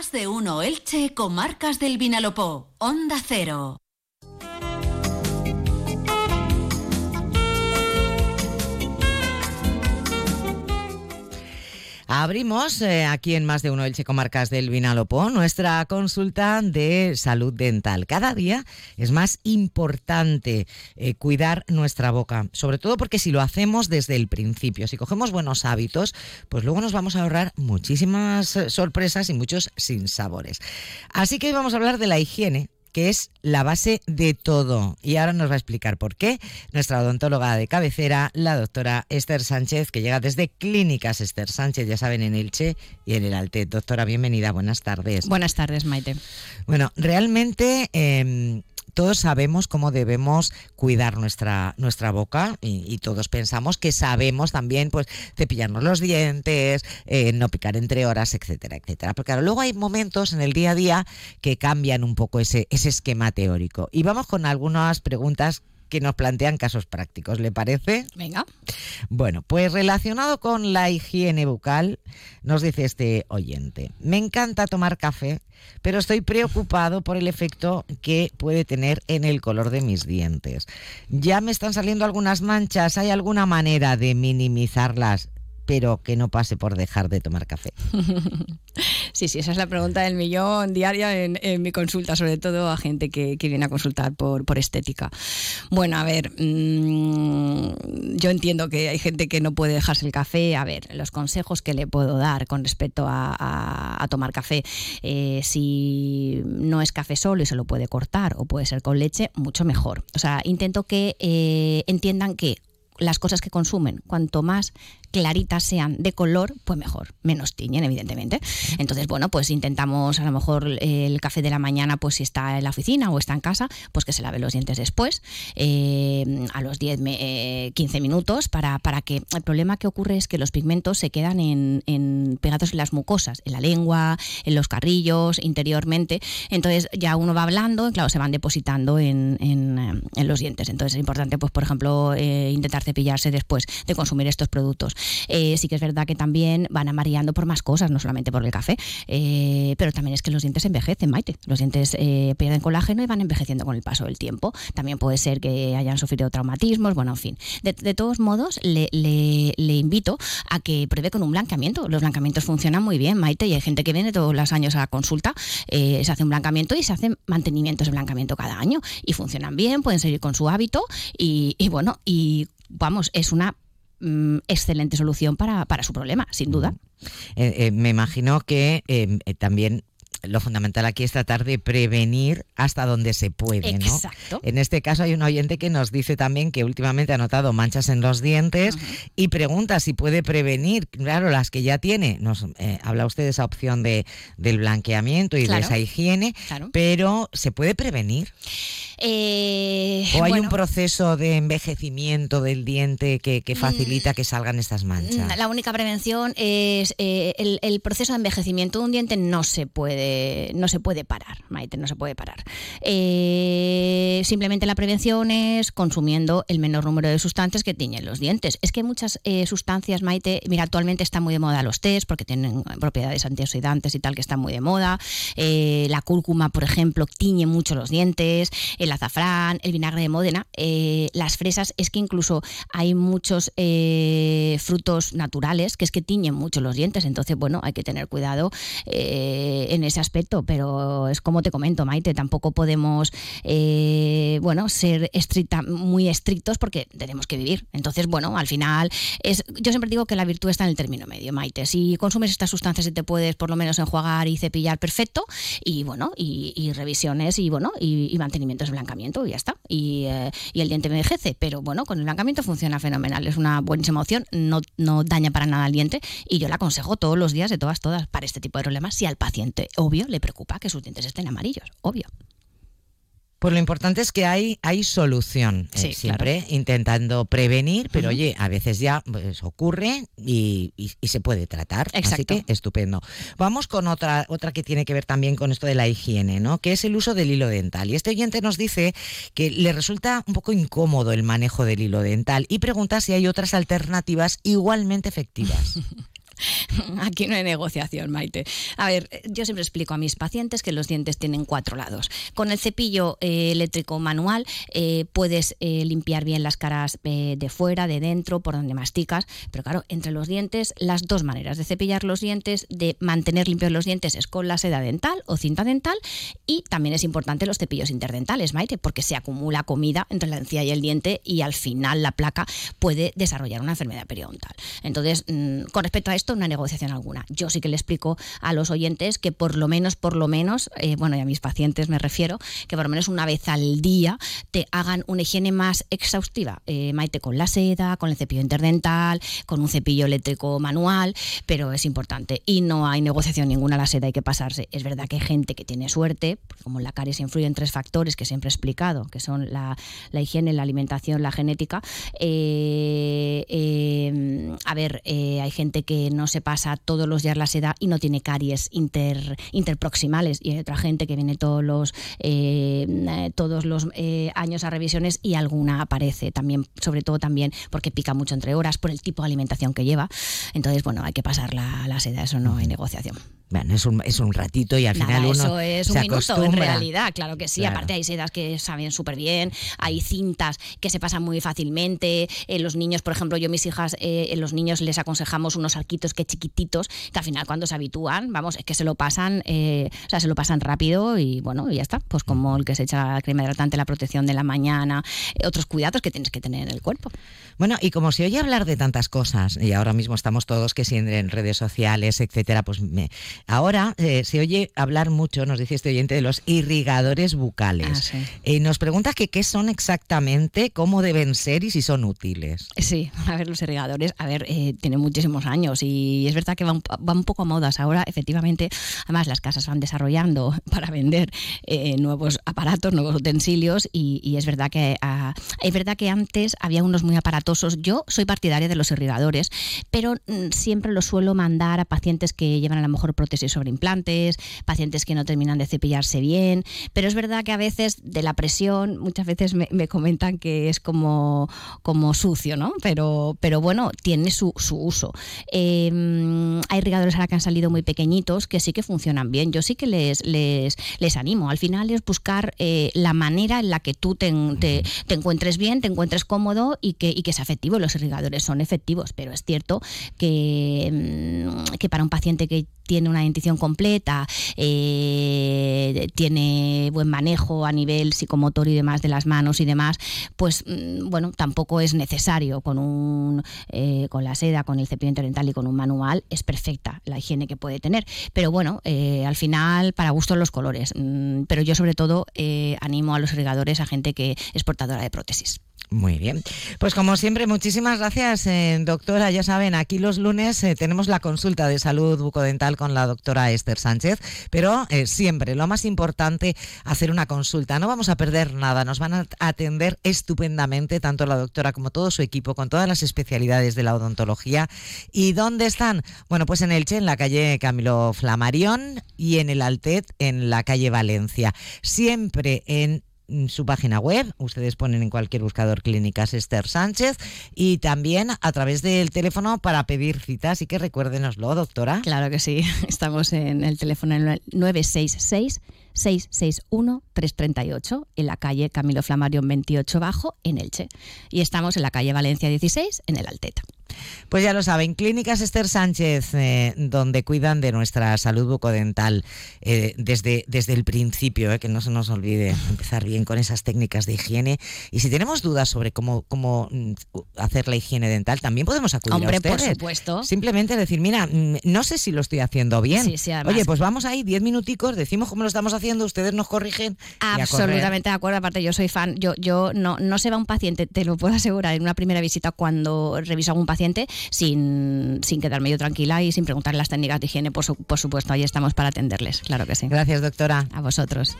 Más de uno Elche, comarcas del Vinalopó. Onda Cero. Abrimos eh, aquí en más de uno Elche Comarcas del Vinalopó nuestra consulta de salud dental. Cada día es más importante eh, cuidar nuestra boca, sobre todo porque si lo hacemos desde el principio, si cogemos buenos hábitos, pues luego nos vamos a ahorrar muchísimas eh, sorpresas y muchos sinsabores. Así que hoy vamos a hablar de la higiene que es la base de todo. Y ahora nos va a explicar por qué nuestra odontóloga de cabecera, la doctora Esther Sánchez, que llega desde Clínicas Esther Sánchez, ya saben, en Elche y en el Alte. Doctora, bienvenida, buenas tardes. Buenas tardes, Maite. Bueno, realmente em, todos sabemos cómo debemos cuidar nuestra, nuestra boca y, todos pensamos que sabemos también pues cepillarnos los dientes, eh, no picar entre horas, etcétera, etcétera. Porque claro, luego hay momentos en el día a día que cambian un poco ese, ese esquema teórico. Y vamos con algunas preguntas que nos plantean casos prácticos, ¿le parece? Venga. Bueno, pues relacionado con la higiene bucal, nos dice este oyente, me encanta tomar café, pero estoy preocupado por el efecto que puede tener en el color de mis dientes. Ya me están saliendo algunas manchas, ¿hay alguna manera de minimizarlas? Pero que no pase por dejar de tomar café? Sí, sí, esa es la pregunta del millón diaria en, mi consulta, sobre todo a gente que, viene a consultar por, estética. Bueno, a ver, mm, yo entiendo que hay gente que no puede dejarse el café. A ver, los consejos que le puedo dar con respecto a, tomar café, eh, si no es café solo y se lo puede cortar o puede ser con leche, mucho mejor. O sea, intento que eh, entiendan que las cosas que consumen, cuanto más claritas sean de color, pues mejor, menos tiñen, evidentemente. Entonces, bueno, pues intentamos a lo mejor el café de la mañana, pues si está en la oficina o está en casa, pues que se lave los dientes después, eh, a los 10, 15 eh, minutos, para, para que el problema que ocurre es que los pigmentos se quedan en, pegados en las mucosas, en la lengua, en los carrillos, interiormente. Entonces ya uno va hablando claro, se van depositando en, en, los dientes. Entonces es importante, pues por ejemplo, eh, intentar cepillarse después de consumir estos productos. Eh, sí que es verdad que también van amarilando por más cosas, no solamente por el café, eh, pero también es que los dientes envejecen, Maite. Los dientes eh, pierden colágeno y van envejeciendo con el paso del tiempo. También puede ser que hayan sufrido traumatismos, bueno, en fin. De, todos modos, le, invito a que pruebe con un blanqueamiento. Los blanqueamientos funcionan muy bien, Maite, y hay gente que viene todos los años a la consulta, se hace un blanqueamiento y se hacen mantenimientos de blanqueamiento cada año y funcionan bien, pueden seguir con su hábito y, y bueno, y vamos, es una Mm, excelente solución para, para, su problema, sin duda. Eh, eh, me imagino que eh, también lo fundamental aquí es tratar de prevenir hasta donde se puede, ¿no? Exacto. En este caso hay un oyente que nos dice también que últimamente ha notado manchas en los dientes y pregunta si puede prevenir, claro, las que ya tiene. Nos habla usted de esa opción de, del blanqueamiento y de esa higiene, pero ¿se puede prevenir? Eh, ¿O hay un proceso de envejecimiento del diente que, facilita que salgan estas manchas? La única prevención es eh, el, proceso de envejecimiento de un diente no se puede, no se puede parar, Maite, no se puede parar. Eh, simplemente la prevención es consumiendo el menor número de sustancias que tiñen los dientes. Es que muchas sustancias, Maite, mira, actualmente están muy de moda los test porque tienen propiedades antioxidantes y tal que están muy de moda. la cúrcuma, por ejemplo, tiñe mucho los dientes. El el azafrán, el vinagre de Módena, eh, las fresas, es que incluso hay muchos eh, frutos naturales que es que tiñen mucho los dientes, entonces bueno, hay que tener cuidado eh, en ese aspecto, pero es como te comento, Maite, tampoco podemos bueno, ser estricta, muy estrictos porque tenemos que vivir. Entonces, bueno, al final es, yo siempre digo que la virtud está en el término medio, Maite. Si consumes estas sustancias y te puedes por lo menos enjuagar y cepillar perfecto, y bueno, y, revisiones y bueno, y, y mantenimientos blancamiento y ya está. Eh, y, el diente envejece, pero bueno, con el blancamiento funciona fenomenal. Es una buenísima opción, no, no daña para nada al diente y yo la aconsejo todos los días, de todas, todas, para este tipo de problemas, si al paciente, obvio, le preocupa que sus dientes estén amarillos, obvio. Pues lo importante es que hay, hay solución, eh, siempre intentando prevenir, pero oye, a veces ya pues, ocurre y, se puede tratar. Así que estupendo. Vamos con otra, otra que tiene que ver también con esto de la higiene, ¿no? Que es el uso del hilo dental. Y este oyente nos dice que le resulta un poco incómodo el manejo del hilo dental y pregunta si hay otras alternativas igualmente efectivas. Aquí no hay negociación, Maite. A ver, yo siempre explico a mis pacientes que los dientes tienen cuatro lados. Con el cepillo eh, eléctrico manual eh, puedes eh, limpiar bien las caras de fuera, de dentro, por donde masticas, pero claro, entre los dientes, las dos maneras de cepillar los dientes, de mantener limpios los dientes es con la seda dental o cinta dental y también es importante los cepillos interdentales, Maite, porque se acumula comida entre la encía y el diente y al final la placa puede desarrollar una enfermedad periodontal. Entonces, mm, con respecto a esto, hay negociación alguna. Yo sí que le explico a los oyentes que por lo menos, por lo menos, eh, bueno, y a mis pacientes me refiero, que por lo menos una vez al día te hagan una higiene más exhaustiva. Eh, Maite, con la seda, con el cepillo interdental, con un cepillo eléctrico manual, pero es importante. Y no hay negociación ninguna la seda, hay que pasarse. Es verdad que hay gente que tiene suerte, como la caries influye en tres factores que siempre he explicado, que son la, higiene, la alimentación, la genética. Eh, a ver, hay gente que no se pasa todos los días la seda y no tiene caries inter, interproximales. Y hay otra gente que viene todos los, eh, todos los eh, años a revisiones y alguna aparece también, sobre todo también porque pica mucho entre horas por el tipo de alimentación que lleva. Entonces, bueno, hay que pasar la, la seda, eso no hay negociación. Bueno, es un, es un ratito y al final uno eso es un minuto en realidad, claro que sí. Aparte hay sedas que saben súper bien, hay cintas que se pasan muy fácilmente. Eh, los niños, por ejemplo, yo mis hijas, eh, los niños les aconsejamos unos arquitos que chiquititos, que al final cuando se habitúan, vamos, es que se lo pasan, eh, o sea, se lo pasan rápido y bueno, y ya está. Pues como el que se echa la crema hidratante, la protección de la mañana, otros cuidados que tienes que tener en el cuerpo. Bueno, y como se oye hablar de tantas cosas, y ahora mismo estamos todos que si en redes sociales, etcétera, pues me Ahora eh, se oye hablar mucho, nos dice este oyente, de los irrigadores bucales. Ah, eh, nos pregunta que qué son exactamente, cómo deben ser y si son útiles. Sí, a ver, los irrigadores, a ver, eh, tienen muchísimos años y es verdad que van, un poco a modas ahora, efectivamente. Además, las casas van desarrollando para vender nuevos aparatos, nuevos utensilios y, es verdad que ah, es verdad que antes había unos muy aparatosos. Yo soy partidaria de los irrigadores, pero mm, siempre los suelo mandar a pacientes que llevan a lo mejor prótesis sobre implantes, pacientes que no terminan de cepillarse bien, pero es verdad que a veces de la presión, muchas veces me, comentan que es como, como sucio, ¿no? Pero, pero bueno, tiene su, uso. Em, hay irrigadores ahora que han salido muy pequeñitos que sí que funcionan bien. Yo sí que les, les, les animo. Al final es buscar eh, la manera en la que tú te, te, encuentres bien, te encuentres cómodo y que, y que sea efectivo. Los irrigadores son efectivos, pero es cierto que, em, que para un paciente que tiene una dentición completa, eh, tiene buen manejo a nivel psicomotor y demás de las manos y demás, pues mm, bueno, tampoco es necesario con un eh, con la seda, con el cepillo interdental y con un manual, es perfecta la higiene que puede tener. Pero bueno, eh, al final, para gustos los colores. Mm, pero yo sobre todo animo a los irrigadores, a gente que es portadora de prótesis. Muy bien. Pues como siempre, muchísimas gracias, eh, doctora. Ya saben, aquí los lunes eh, tenemos la consulta de salud bucodental con la doctora Esther Sánchez, pero eh, siempre lo más importante, hacer una consulta. No vamos a perder nada, nos van a atender estupendamente, tanto la doctora como todo su equipo, con todas las especialidades de la odontología. ¿Y dónde están? Bueno, pues en Elche, en la calle Camilo Flamarión y en el Altet, en la calle Valencia. Siempre en su página web, ustedes ponen en cualquier buscador Clínicas Esther Sánchez y también a través del teléfono para pedir citas, así que recuérdenoslo, doctora. Claro que sí, estamos en el teléfono 966 661-338 en la calle Camilo Flamarión 28 Bajo en Elche y estamos en la calle Valencia 16 en el Alteta. Pues ya lo saben, Clínicas Esther Sánchez, eh, donde cuidan de nuestra salud bucodental eh, desde, desde el principio, eh, que no se nos olvide empezar bien con esas técnicas de higiene. Y si tenemos dudas sobre cómo, cómo mm, hacer la higiene dental, también podemos acudir Hombre, a ustedes. por supuesto. Simplemente decir, mira, mm, no sé si lo estoy haciendo bien. Oye, pues vamos ahí, diez minuticos, decimos cómo lo estamos haciendo, ustedes nos corrigen. Absolutamente de acuerdo, aparte yo soy fan, yo, yo no, no se va un paciente, te lo puedo asegurar, en una primera visita cuando reviso a algún paciente sin, sin quedarme yo tranquila y sin preguntarle las técnicas de higiene, por, por supuesto, ahí estamos para atenderles, claro que sí. Gracias, doctora. A vosotros.